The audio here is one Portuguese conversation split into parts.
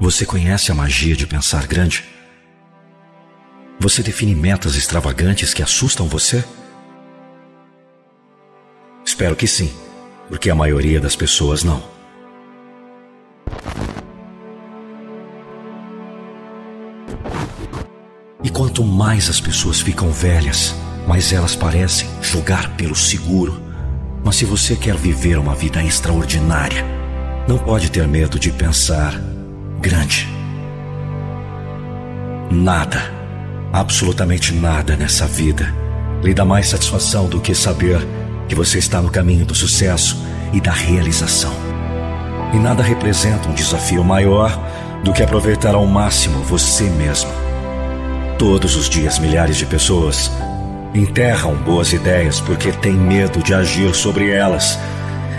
Você conhece a magia de pensar grande? Você define metas extravagantes que assustam você? Espero que sim, porque a maioria das pessoas não. E quanto mais as pessoas ficam velhas, mais elas parecem jogar pelo seguro. Mas se você quer viver uma vida extraordinária, não pode ter medo de pensar grande. Nada, absolutamente nada nessa vida lhe dá mais satisfação do que saber que você está no caminho do sucesso e da realização. E nada representa um desafio maior do que aproveitar ao máximo você mesmo. Todos os dias, milhares de pessoas enterram boas ideias porque têm medo de agir sobre elas.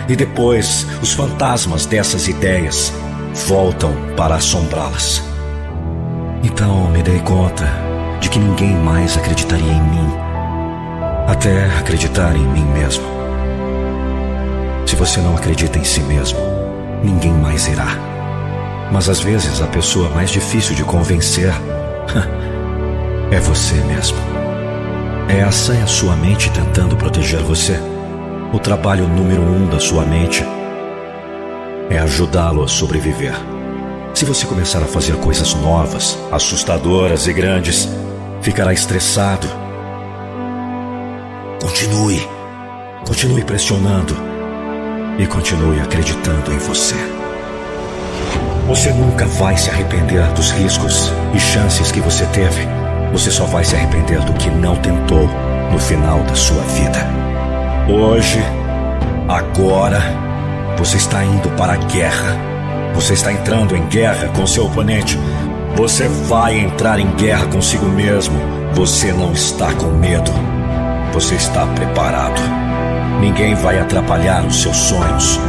E depois, os fantasmas dessas ideias voltam para assombrá-las. Então me dei conta de que ninguém mais acreditaria em mim, até acreditar em mim mesmo. Se você não acredita em si mesmo, ninguém mais irá. Mas às vezes a pessoa mais difícil de convencer é você mesmo. É essa é a sua mente tentando proteger você. O trabalho número um da sua mente é ajudá-lo a sobreviver. Se você começar a fazer coisas novas, assustadoras e grandes, ficará estressado. Continue. Continue pressionando. E continue acreditando em você. Você nunca vai se arrepender dos riscos e chances que você teve. Você só vai se arrepender do que não tentou no final da sua vida. Hoje, agora, você está indo para a guerra. Você está entrando em guerra com seu oponente. Você vai entrar em guerra consigo mesmo. Você não está com medo. Você está preparado. Ninguém vai atrapalhar os seus sonhos.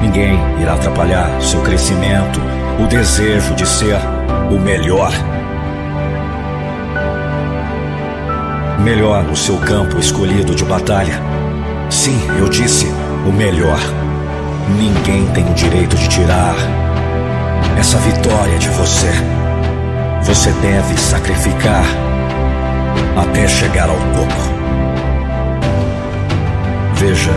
Ninguém irá atrapalhar seu crescimento, o desejo de ser o melhor. Melhor no seu campo escolhido de batalha. Sim, eu disse o melhor. Ninguém tem o direito de tirar essa vitória de você. Você deve sacrificar até chegar ao topo. Veja,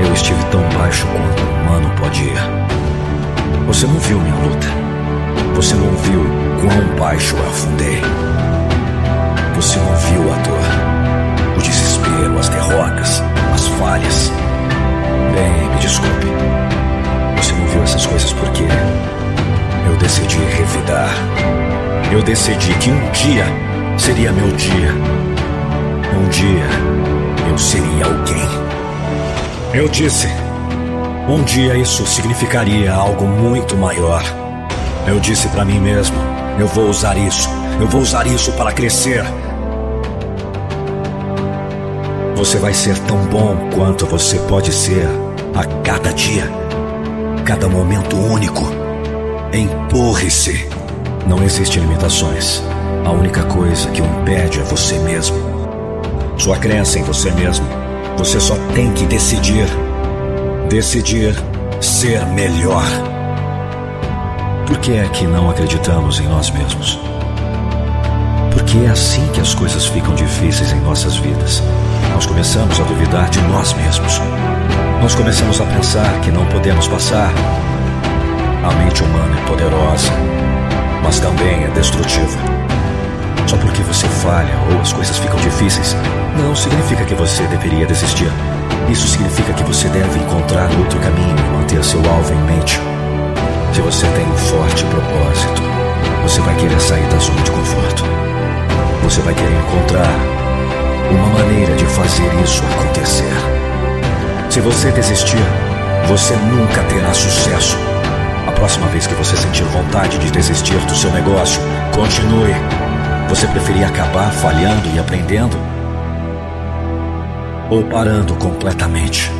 eu estive tão baixo quanto um humano pode ir. Você não viu minha luta. Você não viu quão baixo eu afundei. Você não viu a dor, o desespero, as derrotas, as falhas. Bem, me desculpe. Eu decidi que um dia seria meu dia. Um dia eu seria alguém. Eu disse, um dia isso significaria algo muito maior. Eu disse para mim mesmo, eu vou usar isso. Eu vou usar isso para crescer. Você vai ser tão bom quanto você pode ser a cada dia, cada momento único. Empurre-se. Não existem limitações. A única coisa que o impede é você mesmo. Sua crença em você mesmo. Você só tem que decidir. Decidir ser melhor. Por que é que não acreditamos em nós mesmos? Porque é assim que as coisas ficam difíceis em nossas vidas. Nós começamos a duvidar de nós mesmos. Nós começamos a pensar que não podemos passar. A mente humana é poderosa, mas também é destrutiva. Só porque você falha ou as coisas ficam difíceis, não significa que você deveria desistir. Isso significa que você deve encontrar outro caminho e manter seu alvo em mente. Se você tem um forte propósito, você vai querer sair da zona de conforto. Você vai querer encontrar uma maneira de fazer isso acontecer. Se você desistir, você nunca terá sucesso. A próxima vez que você sentir vontade de desistir do seu negócio, continue. Você preferia acabar falhando e aprendendo? Ou parando completamente?